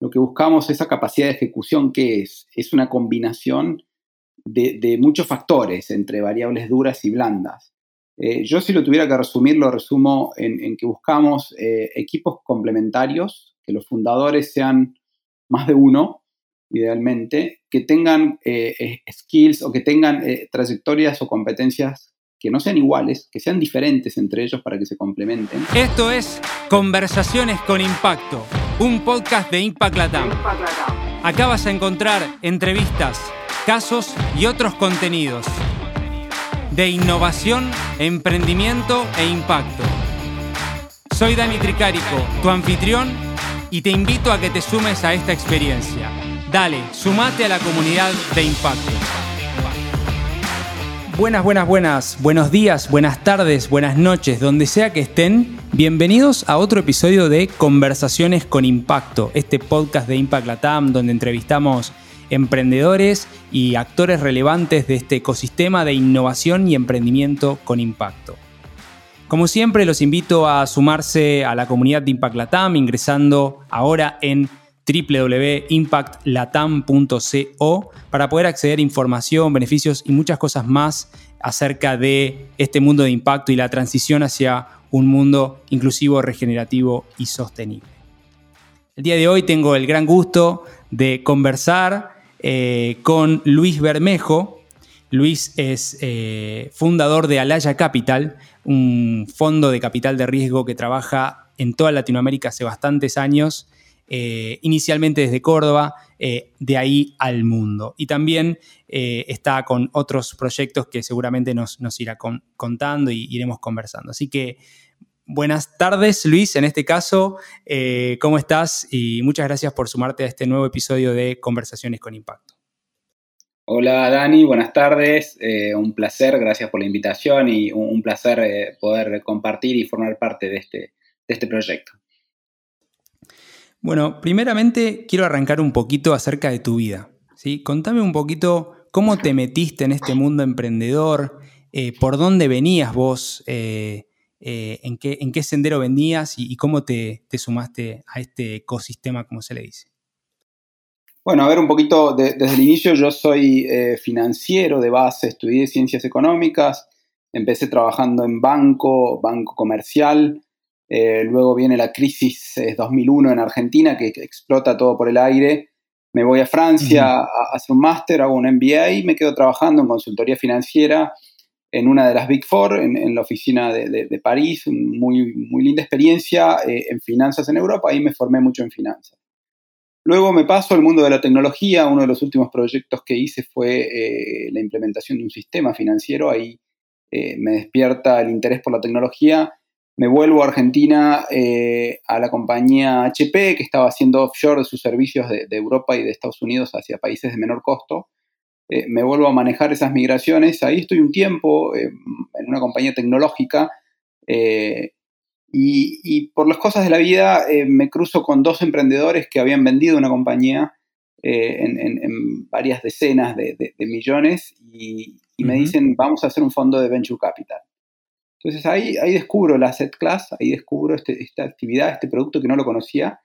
lo que buscamos, esa capacidad de ejecución, ¿qué es? Es una combinación de, muchos factores entre variables duras y blandas. Eh, yo si lo tuviera que resumir, lo resumo en, que buscamos eh, equipos complementarios, que los fundadores sean más de uno, idealmente, que tengan eh, skills o que tengan trayectorias o competencias que no sean iguales, que sean diferentes entre ellos para que se complementen. Esto es Conversaciones con Impacto, un podcast de Impact Latam. Acá vas a encontrar entrevistas, casos y otros contenidos de innovación, emprendimiento e impacto. Soy Dani Tricarico, tu anfitrión, y te invito a que te sumes a esta experiencia. Dale, sumate a la comunidad de impacto. Buenas, buenas, buenas. Buenos días, buenas tardes, buenas noches, donde sea que estén. Bienvenidos a otro episodio de Conversaciones con Impacto, este podcast de Impact Latam donde entrevistamos emprendedores y actores relevantes de este ecosistema de innovación y emprendimiento con impacto. Como siempre, los invito a sumarse a la comunidad de Impact Latam ingresando ahora en www.impactlatam.co para poder acceder a información, beneficios y muchas cosas más acerca de este mundo de impacto y la transición hacia un mundo inclusivo, regenerativo y sostenible. El día de hoy tengo el gran gusto de conversar eh, con Luis Bermejo. Luis es eh, fundador de Alaya Capital, un fondo de capital de riesgo que trabaja en toda Latinoamérica hace bastantes años eh, inicialmente desde Córdoba, eh, de ahí al mundo. Y también eh, está con otros proyectos que seguramente nos, irá contando y iremos conversando. Así que buenas tardes, Luis, en este caso, ¿cómo estás? Y muchas gracias por sumarte a este nuevo episodio de Conversaciones con Impacto. Hola Dani, buenas tardes. un placer, gracias por la invitación y un, placer poder compartir y formar parte de este, de este proyecto. Bueno, primeramente quiero arrancar un poquito acerca de tu vida. ¿sí? Contame un poquito cómo te metiste en este mundo emprendedor, eh, por dónde venías vos, eh, eh, en, qué, en, qué, sendero venías y, cómo te, sumaste a este ecosistema, como se le dice. Bueno, a ver un poquito, desde el inicio yo soy financiero de base, estudié ciencias económicas, empecé trabajando en banco, banco comercial, eh, luego viene la crisis 2001 en Argentina, que, explota todo por el aire. Me voy a Francia a, hacer un máster, hago un MBA y me quedo trabajando en consultoría financiera en una de las Big Four, en, la oficina de, París. Muy, muy linda experiencia eh, en finanzas en Europa. Ahí me formé mucho en finanzas. Luego me paso al mundo de la tecnología. Uno de los últimos proyectos que hice fue eh, la implementación de un sistema financiero. Ahí me despierta el interés por la tecnología me vuelvo a Argentina eh, a la compañía HP, que estaba haciendo offshore de sus servicios de, Europa y de Estados Unidos hacia países de menor costo. Eh, me vuelvo a manejar esas migraciones. Ahí estoy un tiempo eh, en una compañía tecnológica y, por las cosas de la vida me cruzo con dos emprendedores que habían vendido una compañía en, varias decenas de, millones y, me dicen, vamos a hacer un fondo de venture capital. Entonces ahí, ahí descubro la asset class, ahí descubro este, esta actividad, este producto que no lo conocía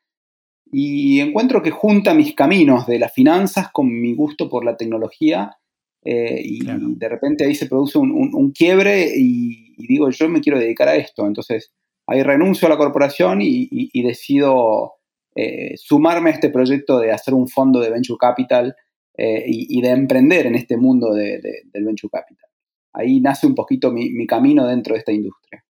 y encuentro que junta mis caminos de las finanzas con mi gusto por la tecnología eh, y de repente ahí se produce un, quiebre y, digo, yo me quiero dedicar a esto. Entonces ahí renuncio a la corporación y, decido eh, sumarme a este proyecto de hacer un fondo de venture capital eh, y, de emprender en este mundo del venture capital ahí nace un poquito mi, camino dentro de esta industria.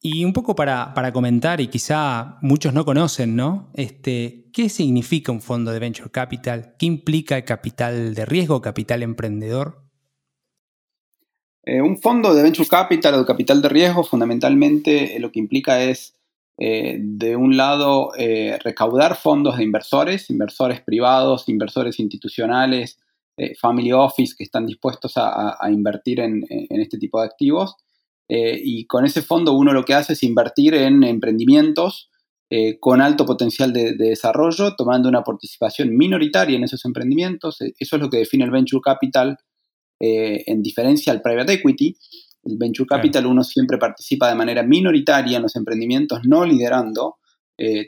Y un poco para, comentar, y quizá muchos no conocen, ¿no? Este, ¿Qué significa un fondo de venture capital? ¿Qué implica el capital de riesgo, capital emprendedor? Eh, un fondo de venture capital o de capital de riesgo fundamentalmente eh, lo que implica es, eh, de un lado, recaudar fondos de inversores, inversores privados, inversores institucionales, eh, family office que están dispuestos a, invertir en, este tipo de activos. Eh, y con ese fondo uno lo que hace es invertir en emprendimientos eh, con alto potencial de, desarrollo, tomando una participación minoritaria en esos emprendimientos. Eso es lo que define el venture capital en diferencia al private equity. El venture capital uno siempre participa de manera minoritaria en los emprendimientos, no liderando.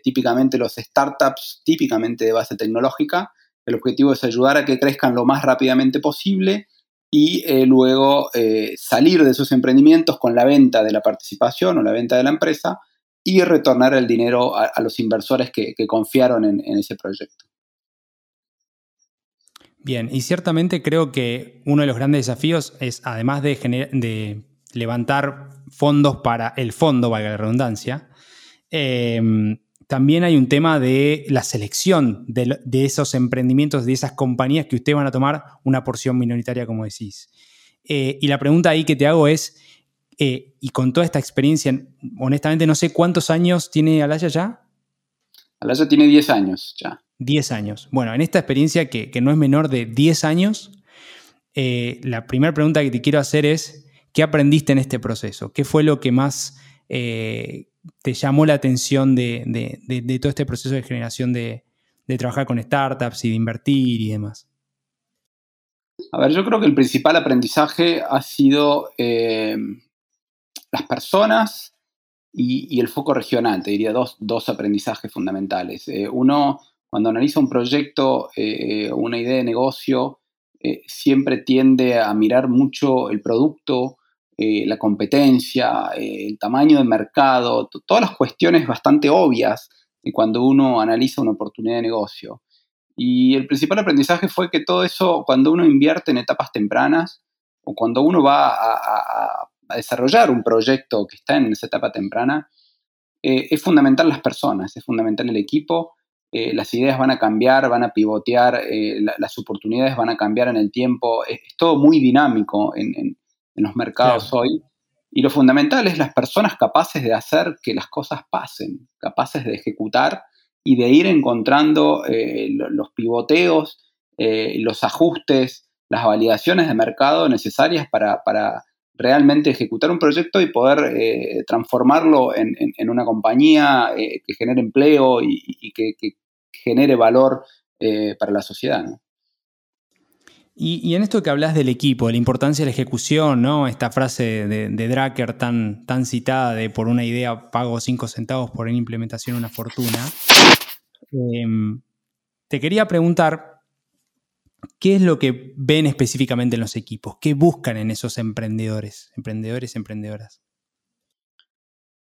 típicamente los startups, típicamente de base tecnológica, el objetivo es ayudar a que crezcan lo más rápidamente posible y luego salir de esos emprendimientos con la venta de la participación o la venta de la empresa y retornar el dinero a, los inversores que, confiaron en, ese proyecto. Bien, y ciertamente creo que uno de los grandes desafíos es, además de, levantar fondos para el fondo, valga la redundancia, em, también hay un tema de la selección de, esos emprendimientos, de esas compañías que ustedes van a tomar una porción minoritaria, como decís. Eh, y la pregunta ahí que te hago es, eh, y con toda esta experiencia, honestamente no sé cuántos años tiene Alaya ya. Alaya tiene 10 años ya. 10 años. Bueno, en esta experiencia que, no es menor de 10 años, eh, la primera pregunta que te quiero hacer es, ¿qué aprendiste en este proceso? ¿Qué fue lo que más eh, te llamó la atención de, todo este proceso de generación de, trabajar con startups y de invertir y demás? A ver, yo creo que el principal aprendizaje ha sido las personas y, el foco regional, te diría dos, aprendizajes fundamentales. Eh, uno, cuando analiza un proyecto, eh, una idea de negocio, eh, siempre tiende a mirar mucho el producto, la competencia, el tamaño de mercado, todas las cuestiones bastante obvias cuando uno analiza una oportunidad de negocio. Y el principal aprendizaje fue que todo eso, cuando uno invierte en etapas tempranas, o cuando uno va a, desarrollar un proyecto que está en esa etapa temprana, eh, es fundamental las personas, es fundamental el equipo, eh, las ideas van a cambiar, van a pivotear, eh, las oportunidades van a cambiar en el tiempo, es, todo muy dinámico los mercados hoy. Y lo fundamental es las personas capaces de hacer que las cosas pasen, capaces de ejecutar y de ir encontrando los pivoteos, los ajustes, las validaciones de mercado necesarias para, para realmente ejecutar un proyecto y poder eh, transformarlo en, una compañía eh, que genere empleo y, que, genere valor eh, para la sociedad. Y, en esto que hablas del equipo, de la importancia de la ejecución, ¿no? Esta frase de, de Drucker tan, tan citada de por una idea pago cinco centavos, por una implementación una fortuna. Em, te quería preguntar, ¿Qué es lo que ven específicamente en los equipos? ¿Qué buscan en esos emprendedores, emprendedores, emprendedoras?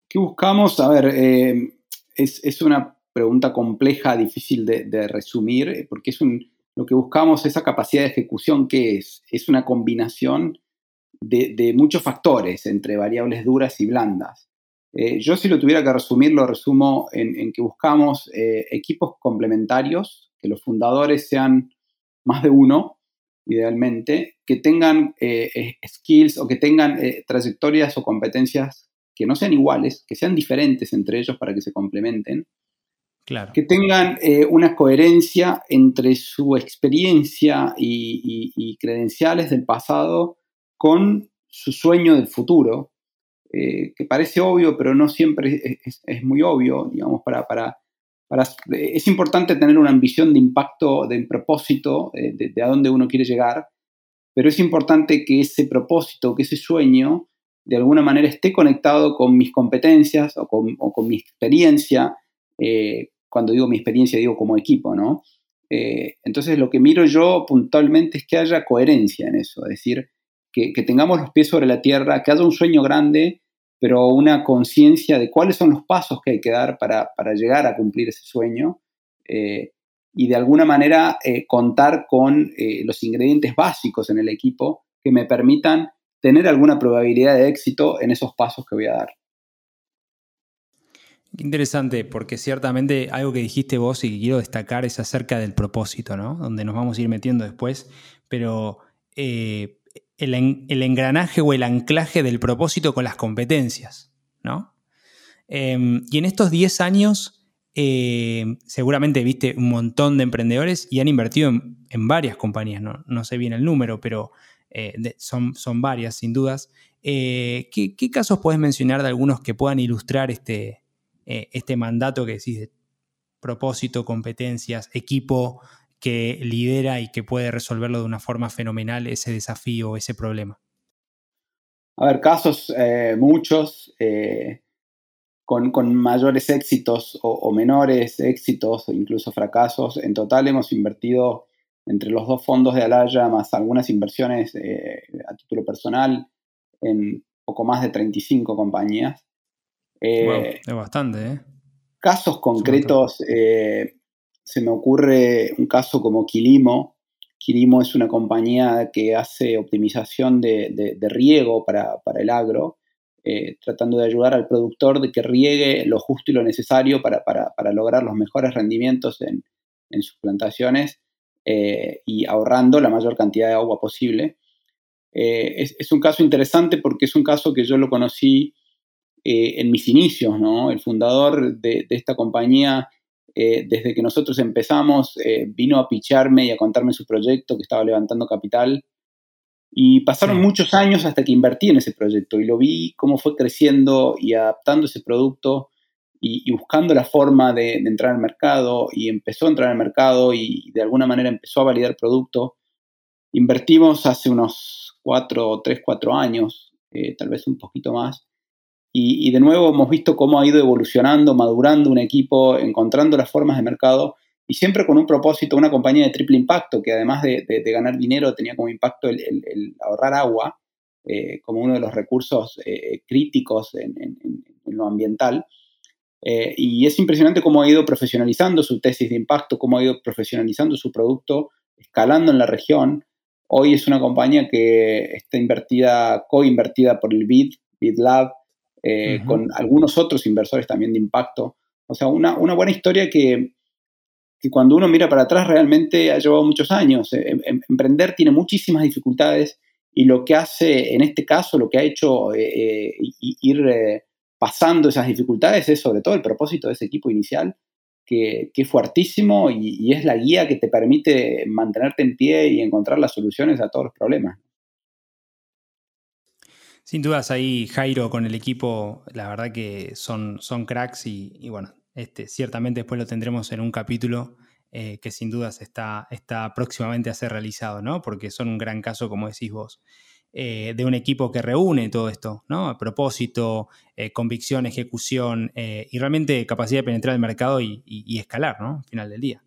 ¿Qué buscamos? A ver, eh, es, una pregunta compleja, difícil de, resumir, eh, porque es lo que buscamos, esa capacidad de ejecución, ¿qué es? Es una combinación de, muchos factores entre variables duras y blandas. Eh, yo si lo tuviera que resumir, lo resumo en que buscamos equipos complementarios, que los fundadores sean más de uno, idealmente, que tengan eh, eh, skills o que tengan eh, trayectorias o competencias que no sean iguales, que sean diferentes entre ellos para que se complementen. Claro. Que tengan una coherencia entre su experiencia y, credenciales del pasado con su sueño del futuro, que parece obvio, pero no siempre es, muy obvio, digamos, para, para es importante tener una ambición de impacto, de propósito, eh, de, a dónde uno quiere llegar, pero es importante que ese propósito, que ese sueño, de alguna manera esté conectado con mis competencias o con, mi experiencia. Eh, cuando digo mi experiencia, digo como equipo, ¿no? Eh, entonces, lo que miro yo puntualmente es que haya coherencia en eso, es decir, que, tengamos los pies sobre la tierra, que haya un sueño grande, pero una conciencia de cuáles son los pasos que hay que dar para, llegar a cumplir ese sueño eh, y de alguna manera eh, contar con los ingredientes básicos en el equipo que me permitan tener alguna probabilidad de éxito en esos pasos que voy a dar. Interesante, porque ciertamente algo que dijiste vos y que quiero destacar es acerca del propósito, ¿no? Donde nos vamos a ir metiendo después, pero el, engranaje o el anclaje del propósito con las competencias, ¿no? Em, y en estos 10 años, em, seguramente viste un montón de emprendedores y han invertido en, varias compañías, no, sé bien el número, pero eh, son, varias, sin dudas. Eh, ¿qué, casos puedes mencionar de algunos que puedan ilustrar este, eh, este mandato que decís de propósito, competencias, equipo, que lidera y que puede resolverlo de una forma fenomenal ese desafío, ese problema? A ver, casos eh, muchos. Eh, con, mayores éxitos o, menores éxitos incluso fracasos. En total hemos invertido entre los dos fondos de Alaya más algunas inversiones a título personal en poco más de 35 compañías. Eh, es bastante, ¿eh? Casos concretos, eh, se me ocurre un caso como Quilimo. Quilimo es una compañía que hace optimización de, riego para, el agro, tratando de ayudar al productor de que riegue lo justo y lo necesario para, lograr los mejores rendimientos en, sus plantaciones y ahorrando la mayor cantidad de agua posible. es, un caso interesante porque es un caso que yo lo conocí eh, en mis inicios, ¿no? El fundador de, esta compañía, eh, desde que nosotros empezamos, eh, vino a picharme y a contarme su proyecto que estaba levantando capital. Y pasaron muchos años hasta que invertí en ese proyecto y lo vi cómo fue creciendo y adaptando ese producto y, buscando la forma de, entrar al mercado y empezó a entrar al mercado y, de alguna manera empezó a validar el producto. Invertimos hace unos cuatro, tres, cuatro años, tal vez un poquito más, y, de nuevo hemos visto cómo ha ido evolucionando, madurando un equipo, encontrando las formas de mercado y siempre con un propósito, una compañía de triple impacto que además de, ganar dinero tenía como impacto el, ahorrar agua eh, como uno de los recursos eh, críticos en, lo ambiental. Eh, y es impresionante cómo ha ido profesionalizando su tesis de impacto, cómo ha ido profesionalizando su producto, escalando en la región. Hoy es una compañía que está invertida, co-invertida por el BID, BID Lab, eh, con algunos otros inversores también de impacto. O sea, una, una buena historia que, que, cuando uno mira para atrás realmente ha llevado muchos años. Eh, em, em, emprender tiene muchísimas dificultades y lo que hace, en este caso, lo que ha hecho eh, ir pasando esas dificultades es sobre todo el propósito de ese equipo inicial, que, que es fuertísimo y, y, es la guía que te permite mantenerte en pie y encontrar las soluciones a todos los problemas. Sin dudas ahí Jairo con el equipo, la verdad que son, son cracks y, bueno, este, ciertamente después lo tendremos en un capítulo eh, que sin dudas está, está próximamente a ser realizado, ¿no? Porque son un gran caso, como decís vos, eh, de un equipo que reúne todo esto, ¿no? Propósito, eh, convicción, ejecución y realmente capacidad de penetrar el mercado y, y escalar, ¿no? Al final del día.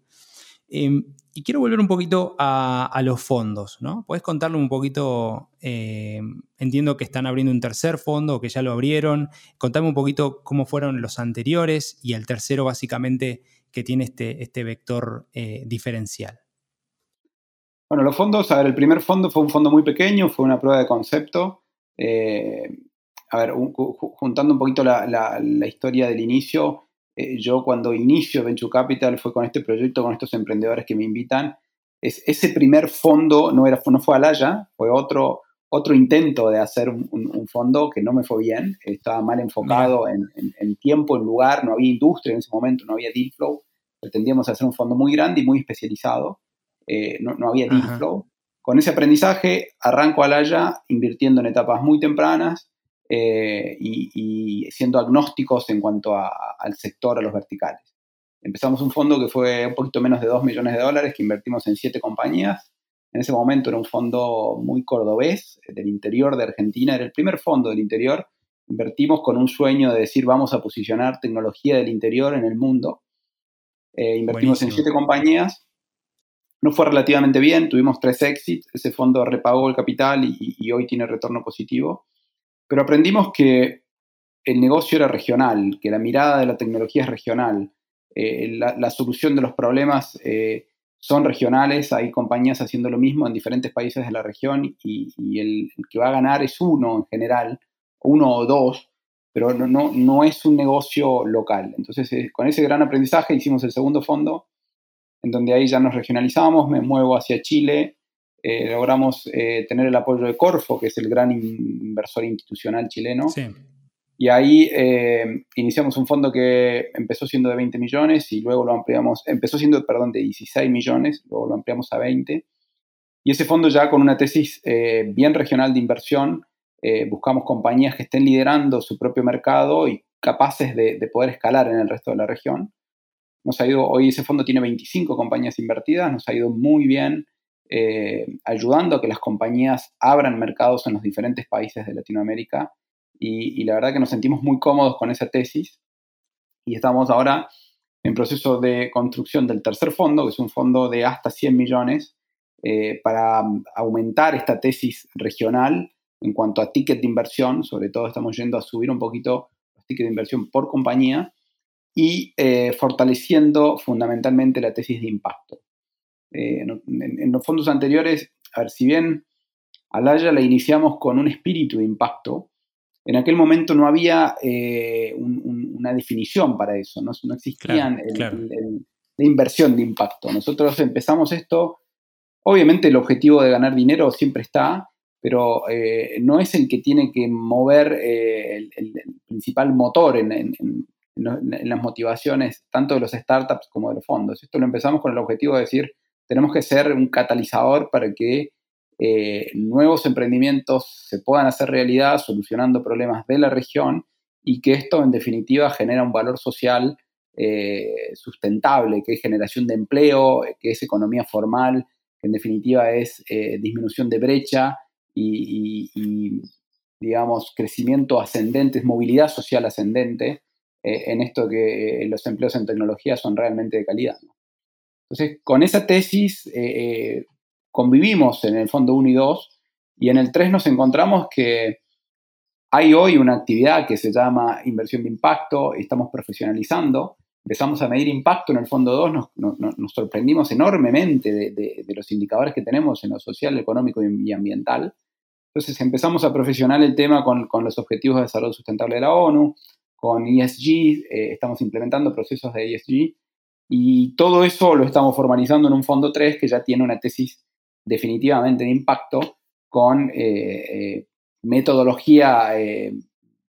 Em, y quiero volver un poquito a, los fondos, ¿no? ¿Puedes contarle un poquito? Em, entiendo que están abriendo un tercer fondo, que ya lo abrieron. Contame un poquito cómo fueron los anteriores y el tercero, básicamente, que tiene este, este vector eh, diferencial. Bueno, los fondos, a ver, el primer fondo fue un fondo muy pequeño, fue una prueba de concepto. Eh, a ver, juntando un poquito la historia del inicio, eh, yo cuando inicio Venture Capital fue con este proyecto, con estos emprendedores que me invitan. Es, ese primer fondo no, era, no fue Alaya, fue otro, otro intento de hacer un, fondo que no me fue bien, estaba mal enfocado en, tiempo, en lugar, no había industria en ese momento, no había deal flow. Pretendíamos hacer un fondo muy grande y muy especializado, eh, no, no, había deal flow. Con ese aprendizaje arranco Alaya invirtiendo en etapas muy tempranas, eh, y, siendo agnósticos en cuanto al sector, a los verticales. Empezamos un fondo que fue un poquito menos de 2 millones de dólares, que invertimos en 7 compañías. En ese momento era un fondo muy cordobés, del interior de Argentina, era el primer fondo del interior. Invertimos con un sueño de decir vamos a posicionar tecnología del interior en el mundo. Eh, invertimos en 7 compañías. No fue relativamente bien, tuvimos tres exits, ese fondo repagó el capital y hoy tiene retorno positivo. Pero aprendimos que el negocio era regional, que la mirada de la tecnología es regional, eh, la, solución de los problemas eh, son regionales, hay compañías haciendo lo mismo en diferentes países de la región y, el, que va a ganar es uno en general, uno o dos, pero no, no, no es un negocio local. Entonces, eh, con ese gran aprendizaje hicimos el segundo fondo, en donde ahí ya nos regionalizamos, me muevo hacia Chile, eh, logramos eh, tener el apoyo de Corfo, que es el gran inversor institucional chileno. Y ahí eh, iniciamos un fondo que empezó siendo de 20 millones y luego lo ampliamos, empezó siendo, perdón, de 16 millones, luego lo ampliamos a 20. Y ese fondo ya con una tesis bien regional de inversión, buscamos compañías que estén liderando su propio mercado y capaces de, de, poder escalar en el resto de la región. Nos ha ido, hoy ese fondo tiene 25 compañías invertidas, nos ha ido muy bien. Eh, ayudando a que las compañías abran mercados en los diferentes países de Latinoamérica. Y, la verdad que nos sentimos muy cómodos con esa tesis. Y estamos ahora en proceso de construcción del tercer fondo, que es un fondo de hasta 100 millones, eh, para aumentar esta tesis regional en cuanto a ticket de inversión. Sobre todo estamos yendo a subir un poquito los tickets de inversión por compañía y eh, fortaleciendo fundamentalmente la tesis de impacto. Eh, en, los fondos anteriores, a ver, si bien Alaya la iniciamos con un espíritu de impacto, en aquel momento no había eh, una definición para eso, no, existía la inversión de impacto. Nosotros empezamos esto, obviamente el objetivo de ganar dinero siempre está, pero no es el que tiene que mover el, principal motor en, en las motivaciones tanto de los startups como de los fondos. Esto lo empezamos con el objetivo de decir, tenemos que ser un catalizador para que eh, nuevos emprendimientos se puedan hacer realidad solucionando problemas de la región y que esto en definitiva genera un valor social eh, sustentable, que es generación de empleo, que es economía formal, que en definitiva es eh, disminución de brecha y, digamos, crecimiento ascendente, movilidad social ascendente en esto que los empleos en tecnología son realmente de calidad. Entonces, con esa tesis eh, convivimos en el fondo 1 y 2 y en el 3 nos encontramos que hay hoy una actividad que se llama inversión de impacto, estamos profesionalizando, empezamos a medir impacto en el fondo 2, nos, sorprendimos enormemente de, los indicadores que tenemos en lo social, económico y ambiental. Entonces empezamos a profesionalizar el tema con, con, los objetivos de desarrollo sustentable de la ONU, con ESG, eh, estamos implementando procesos de ESG y todo eso lo estamos formalizando en un fondo 3 que ya tiene una tesis definitivamente de impacto con eh, eh, metodología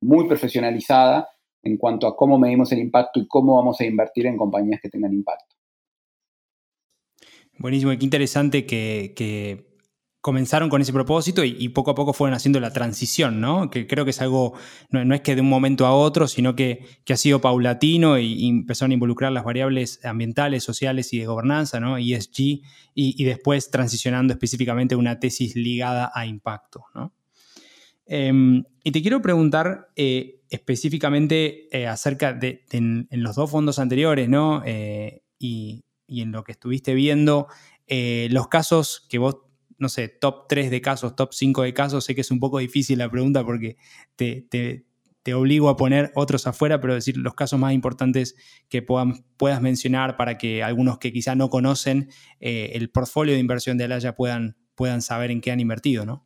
muy profesionalizada en cuanto a cómo medimos el impacto y cómo vamos a invertir en compañías que tengan impacto. Buenísimo, qué interesante que comenzaron con ese propósito y, poco a poco fueron haciendo la transición, ¿no? Que creo que es algo, no, es que de un momento a otro, sino que, ha sido paulatino y, empezaron a involucrar las variables ambientales, sociales y de gobernanza, ¿no? ESG, y, después transicionando específicamente una tesis ligada a impacto, ¿no? Em, y te quiero preguntar eh, específicamente eh, acerca de, en, los dos fondos anteriores, ¿no? Eh, y, en lo que estuviste viendo, los casos que vos no sé, top 3 de casos, top 5 de casos? Sé que es un poco difícil la pregunta porque te, obligo a poner otros afuera, pero decir los casos más importantes que puedas mencionar para que algunos que quizá no conocen eh, el portfolio de inversión de Alaya puedan, puedan saber en qué han invertido, ¿no?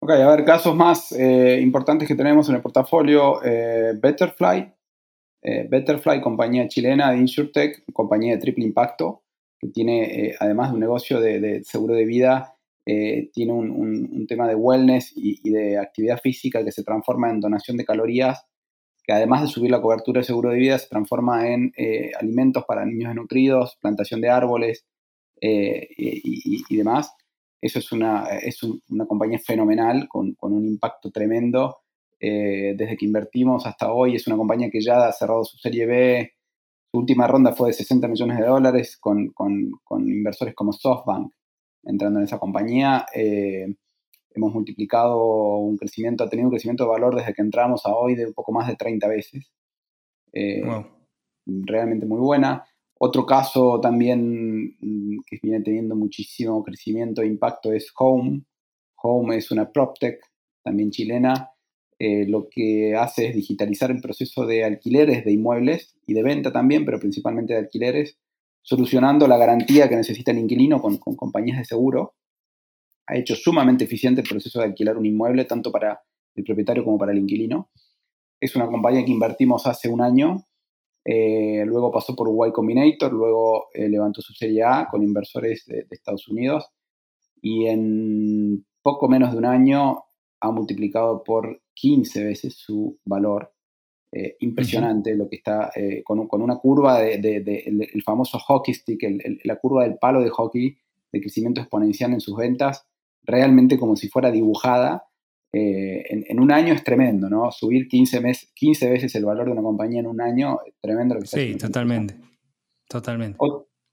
Ok, a ver, casos más eh, importantes que tenemos en el portafolio, eh, Betterfly, Betterfly, compañía chilena de InsurTech, compañía de triple impacto, que tiene, eh, además de un negocio de, seguro de vida, eh, tiene un, tema de wellness y, de actividad física que se transforma en donación de calorías, que además de subir la cobertura de seguro de vida, se transforma en eh, alimentos para niños desnutridos, plantación de árboles y, demás. Eso es una, es una compañía fenomenal, con, con, un impacto tremendo. desde que invertimos hasta hoy, es una compañía que ya ha cerrado su serie B, su última ronda fue de 60 millones de dólares con, inversores como SoftBank entrando en esa compañía. Eh, hemos multiplicado un crecimiento, ha tenido un crecimiento de valor desde que entramos a hoy de un poco más de 30 veces. Eh, realmente muy buena. Otro caso también mm, que viene teniendo muchísimo crecimiento e impacto es Home. Home es una PropTech, también chilena, eh, lo que hace es digitalizar el proceso de alquileres de inmuebles y de venta también, pero principalmente de alquileres, solucionando la garantía que necesita el inquilino con, compañías de seguro. Ha hecho sumamente eficiente el proceso de alquilar un inmueble, tanto para el propietario como para el inquilino. Es una compañía que invertimos hace un año, eh, luego pasó por Y Combinator, luego eh, levantó su serie A con inversores de Estados Unidos y en poco menos de un año ha multiplicado por 15 veces su valor. Eh, impresionante lo que está eh, con, una curva de, el, famoso hockey stick, la curva del palo de hockey de crecimiento exponencial en sus ventas, realmente como si fuera dibujada. Eh, en, un año es tremendo, ¿no? Subir 15, 15 veces el valor de una compañía en un año, es tremendo lo que está Sí, totalmente. Totalmente.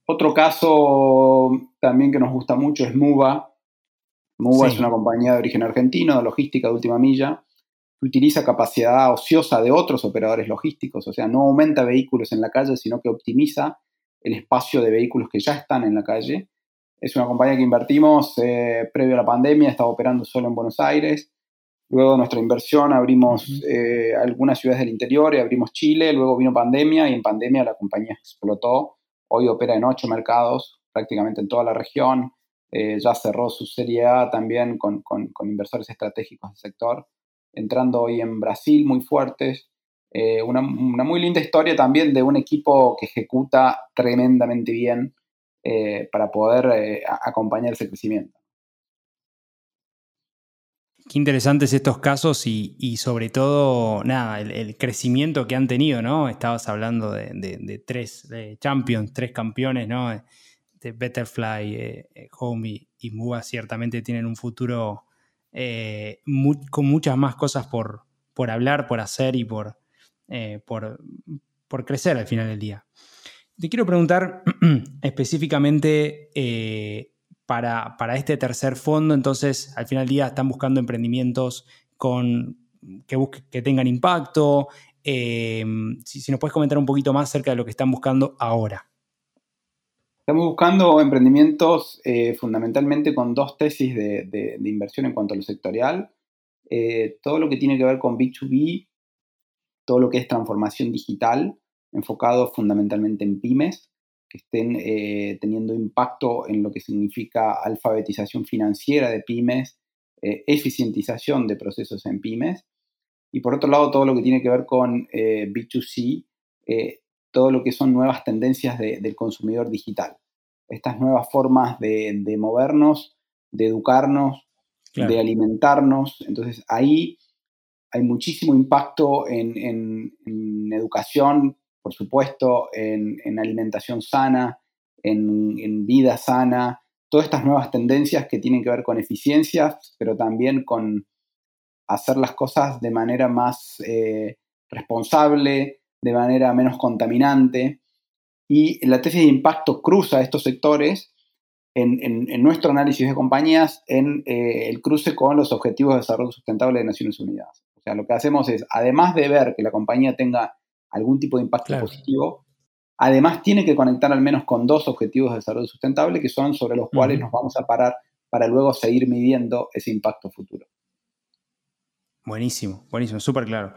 otro caso también que nos gusta mucho es Muba. Muba es una compañía de origen argentino, de logística de última milla, que utiliza capacidad ociosa de otros operadores logísticos, o sea, no aumenta vehículos en la calle, sino que optimiza el espacio de vehículos que ya están en la calle. Es una compañía que invertimos eh, previo a la pandemia, estaba operando solo en Buenos Aires. Luego de nuestra inversión abrimos eh, algunas ciudades del interior y abrimos Chile. Luego vino pandemia y en pandemia la compañía explotó. Hoy opera en ocho mercados, prácticamente en toda la región. Eh, ya cerró su Serie A también con, con, inversores estratégicos del sector, entrando hoy en Brasil muy fuertes. Eh, una, muy linda historia también de un equipo que ejecuta tremendamente bien eh, para poder acompañar ese crecimiento. Qué interesantes estos casos y, y sobre todo, nada, el, crecimiento que han tenido, ¿no? Estabas hablando de, tres champions, tres campeones, ¿no? de Betterfly, eh, eh, Home y, Mua ciertamente tienen un futuro eh, con muchas más cosas por, por, hablar, por hacer y por, por, por, crecer al final del día. Te quiero preguntar específicamente para, para, este tercer fondo, entonces al final del día están buscando emprendimientos con, que, que tengan impacto. si, si nos puedes comentar un poquito más acerca de lo que están buscando ahora. Estamos buscando emprendimientos eh, fundamentalmente con dos tesis de, inversión en cuanto a lo sectorial. Eh, todo lo que tiene que ver con B2B, todo lo que es transformación digital, enfocado fundamentalmente en pymes, que estén eh, teniendo impacto en lo que significa alfabetización financiera de pymes, eficientización de procesos en pymes. Y por otro lado, todo lo que tiene que ver con B2C, todo lo que son nuevas tendencias del consumidor digital. Estas nuevas formas de, movernos, de educarnos, de alimentarnos. Entonces ahí hay muchísimo impacto en, educación, por supuesto, en, alimentación sana, en, vida sana, todas estas nuevas tendencias que tienen que ver con eficiencias, pero también con hacer las cosas de manera más eh, responsable, de manera menos contaminante. Y la tesis de impacto cruza estos sectores en, nuestro análisis de compañías en eh, el cruce con los Objetivos de Desarrollo Sustentable de Naciones Unidas. O sea, lo que hacemos es, además de ver que la compañía tenga algún tipo de impacto positivo, además tiene que conectar al menos con dos Objetivos de Desarrollo Sustentable que son sobre los cuales nos vamos a parar para luego seguir midiendo ese impacto futuro. Buenísimo, buenísimo, súper claro.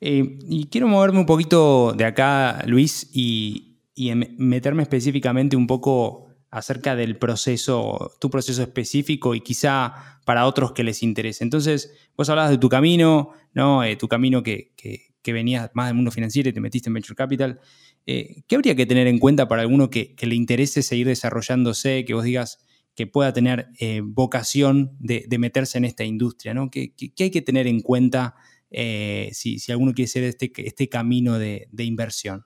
Eh, y quiero moverme un poquito de acá, Luis, y, meterme específicamente un poco acerca del proceso, tu proceso específico y quizá para otros que les interese. Entonces, vos hablabas de tu camino, ¿no? Eh, tu camino que, que, venías más del mundo financiero y te metiste en Venture Capital. Eh, ¿Qué habría que tener en cuenta para alguno que, le interese seguir desarrollándose, que vos digas que pueda tener vocación de, meterse en esta industria? ¿no? ¿Qué, hay que tener en cuenta eh, si, alguno quiere hacer este, este camino de, inversión?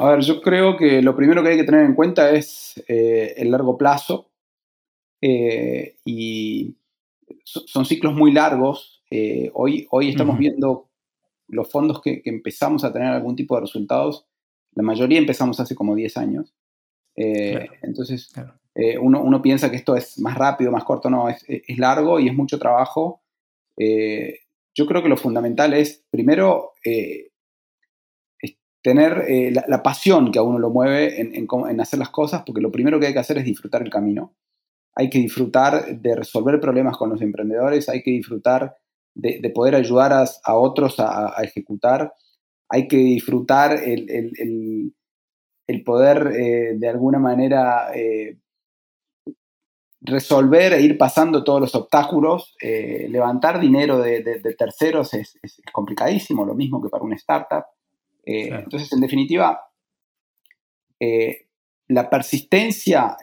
A ver, yo creo que lo primero que hay que tener en cuenta es eh, el largo plazo. Eh, y son ciclos muy largos. hoy, hoy estamos viendo los fondos que, empezamos a tener algún tipo de resultados. La mayoría empezamos hace como 10 años. Entonces, Uno, piensa que esto es más rápido, más corto. No, es, es largo y es mucho trabajo. Eh, yo creo que lo fundamental es, primero, eh, tener eh, la, pasión que a uno lo mueve en, hacer las cosas, porque lo primero que hay que hacer es disfrutar el camino. Hay que disfrutar de resolver problemas con los emprendedores, hay que disfrutar de, poder ayudar a, otros a, ejecutar, hay que disfrutar el, poder de alguna manera resolver e ir pasando todos los obstáculos. Eh, levantar dinero de, terceros es, complicadísimo, lo mismo que para una startup. Eh, entonces, en definitiva, eh, la persistencia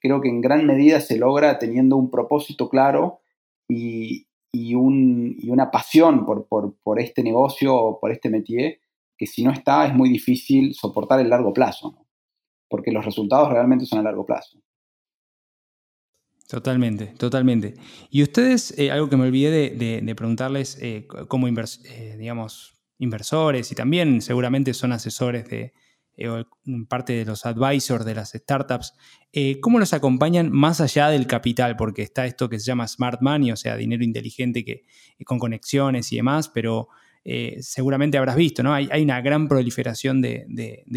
creo que en gran medida se logra teniendo un propósito claro y, una pasión por, este negocio o por este métier, que si no está es muy difícil soportar el largo plazo, porque los resultados realmente son a largo plazo. Totalmente, totalmente. Y ustedes, eh, algo que me olvidé de, preguntarles, eh, como eh, digamos, inversores y también seguramente son asesores de, parte de los advisors de las startups, ¿cómo los acompañan más allá del capital? Porque está esto que se llama smart money, o sea, dinero inteligente que, con conexiones y demás, pero eh, seguramente habrás visto, ¿no? Hay, una gran proliferación de,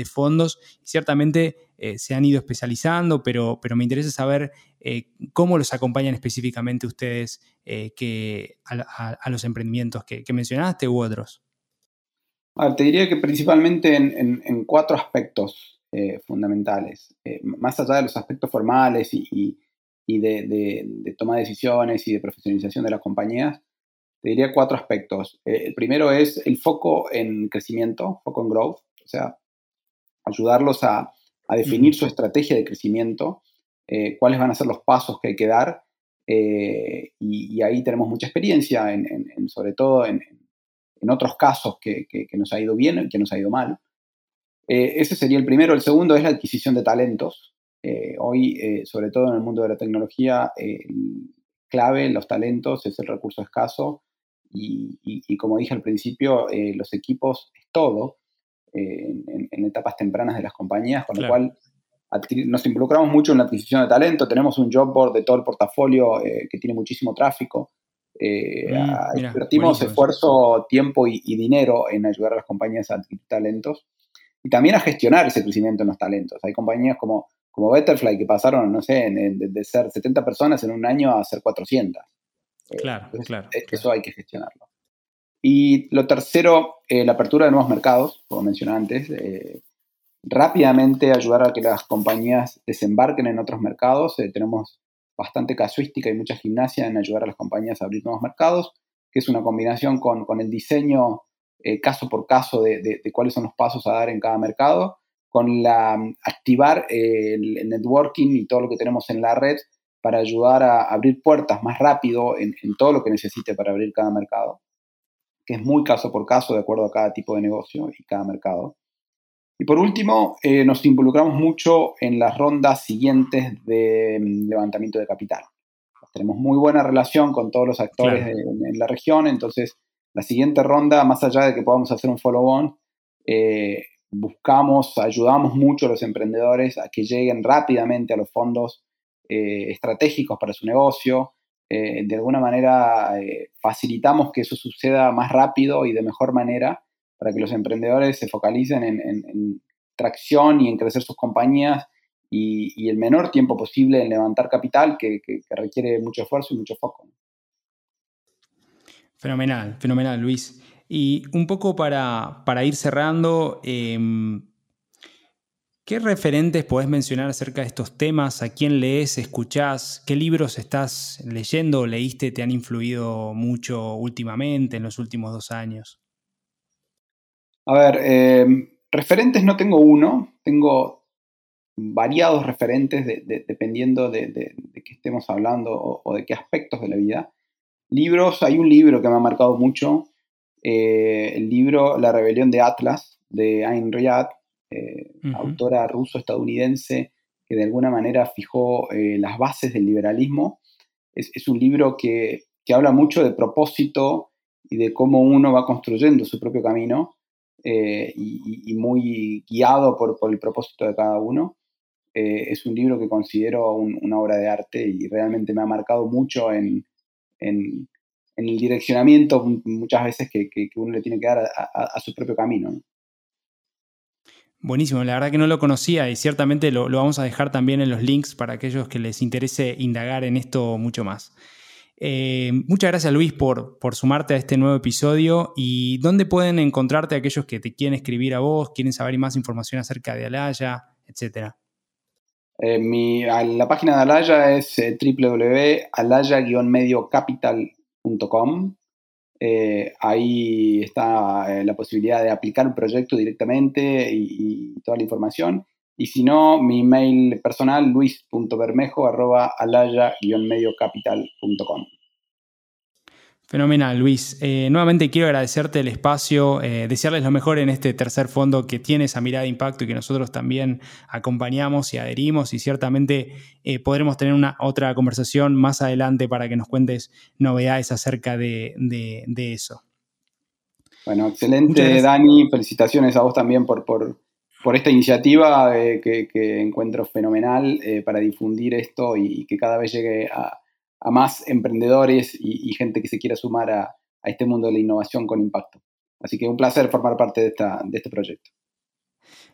fondos y ciertamente eh, se han ido especializando, pero, me interesa saber eh, cómo los acompañan específicamente ustedes que a, los emprendimientos que, mencionaste u otros. Te diría que principalmente en, cuatro aspectos fundamentales, más allá de los aspectos formales y, de, toma de decisiones y de profesionalización de las compañías, te diría cuatro aspectos. Eh, el primero es el foco en crecimiento, foco en growth, o sea, ayudarlos a, definir su estrategia de crecimiento, eh, cuáles van a ser los pasos que hay que dar, eh, y, ahí tenemos mucha experiencia, en, sobre todo en, otros casos que, nos ha ido bien y que nos ha ido mal. ese sería el primero. El segundo es la adquisición de talentos. hoy, sobre todo en el mundo de la tecnología, clave, los talentos es el recurso escaso y, como dije al principio, eh, los equipos es todo eh, en, etapas tempranas de las compañías, con lo cual nos involucramos mucho en la adquisición de talento. Tenemos un job board de todo el portafolio eh, que tiene muchísimo tráfico. Mm, invertimos esfuerzo, tiempo y, dinero en ayudar a las compañías a adquirir talentos y también a gestionar ese crecimiento en los talentos. Hay compañías como, como Betterfly que pasaron, no sé, de, ser 70 personas en un año a ser 400. Eh, claro, claro, Eso hay que gestionarlo. Y lo tercero, eh, la apertura de nuevos mercados, como mencioné antes. Eh, rápidamente ayudar a que las compañías desembarquen en otros mercados. tenemos bastante casuística y mucha gimnasia en ayudar a las compañías a abrir nuevos mercados, que es una combinación con, el diseño caso por caso de, cuáles son los pasos a dar en cada mercado, con la activar el networking y todo lo que tenemos en la red para ayudar a abrir puertas más rápido en, todo lo que necesite para abrir cada mercado, que es muy caso por caso de acuerdo a cada tipo de negocio y cada mercado. Y por último, eh, nos involucramos mucho en las rondas siguientes de mm, levantamiento de capital. Tenemos muy buena relación con todos los actores en, la región, entonces la siguiente ronda, más allá de que podamos hacer un follow-on, eh, buscamos, ayudamos mucho a los emprendedores a que lleguen rápidamente a los fondos eh, estratégicos para su negocio. De alguna manera facilitamos que eso suceda más rápido y de mejor manera para que los emprendedores se focalicen en, tracción y en crecer sus compañías y, el menor tiempo posible en levantar capital que, requiere mucho esfuerzo y mucho foco. Fenomenal, fenomenal, Luis. Y un poco para, para ir cerrando, em, ¿Qué referentes podés mencionar acerca de estos temas? ¿A quién lees, escuchás? ¿Qué libros estás leyendo o leíste te han influido mucho últimamente, en los últimos dos años? A ver, eh, referentes no tengo uno, tengo variados referentes dependiendo de, qué estemos hablando o, de qué aspectos de la vida. Libros, hay un libro que me ha marcado mucho, eh, el libro La rebelión de Atlas, de Ayn Rand, eh, autora ruso-estadounidense que de alguna manera fijó eh, las bases del liberalismo. Es, un libro que, habla mucho de propósito y de cómo uno va construyendo su propio camino eh, y, muy guiado por, el propósito de cada uno. es un libro que considero una obra de arte y realmente me ha marcado mucho en, el direccionamiento muchas veces que, uno le tiene que dar a, su propio camino. Buenísimo, la verdad que no lo conocía y ciertamente lo, vamos a dejar también en los links para aquellos que les interese indagar en esto mucho más. Eh, muchas gracias Luis por, por, sumarte a este nuevo episodio y dónde pueden encontrarte aquellos que te quieren escribir a vos, quieren saber más información acerca de Alaya, etcétera. Eh, la página de Alaya es eh, www.alaya-mediocapital.com eh, ahí está la posibilidad de aplicar un proyecto directamente y, toda la información. Y si no, mi email personal, luis.bermejo.alaya-mediocapital.com. Fenomenal, Luis. Eh, nuevamente quiero agradecerte el espacio, eh, desearles lo mejor en este tercer fondo que tiene esa mirada de impacto y que nosotros también acompañamos y adherimos y ciertamente eh, podremos tener una otra conversación más adelante para que nos cuentes novedades acerca de, eso. Bueno, excelente, Dani. Felicitaciones a vos también por, por, por esta iniciativa que, encuentro fenomenal para difundir esto y, que cada vez llegue a, más emprendedores y, gente que se quiera sumar a, a este mundo de la innovación con impacto. Así que un placer formar parte de, esta, de este proyecto.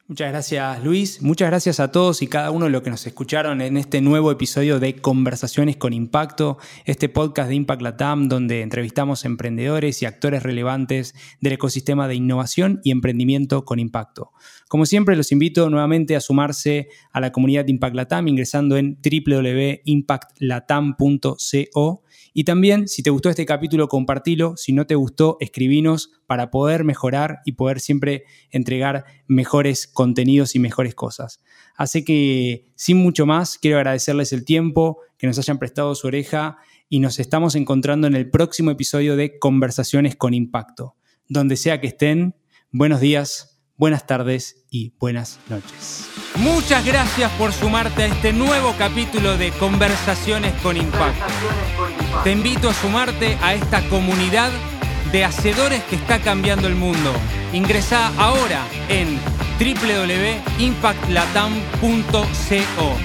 Muchas gracias Luis, muchas gracias a todos y cada uno de los que nos escucharon en este nuevo episodio de Conversaciones con Impacto, este podcast de Impact Latam donde entrevistamos emprendedores y actores relevantes del ecosistema de innovación y emprendimiento con impacto. Como siempre los invito nuevamente a sumarse a la comunidad de Impact Latam ingresando en www.impactlatam.co y también, si te gustó este capítulo, compartilo. Si no te gustó, escribinos para poder mejorar y poder siempre entregar mejores contenidos y mejores cosas. Así que, sin mucho más, quiero agradecerles el tiempo, que nos hayan prestado su oreja y nos estamos encontrando en el próximo episodio de Conversaciones con Impacto. Donde sea que estén, buenos días, buenas tardes y buenas noches. Muchas gracias por sumarte a este nuevo capítulo de Conversaciones con Impacto. Te invito a sumarte a esta comunidad de hacedores que está cambiando el mundo. Ingresa ahora en www.impactlatam.co.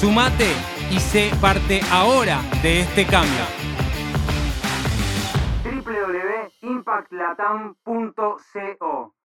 Sumate y sé parte ahora de este cambio. www.impactlatam.co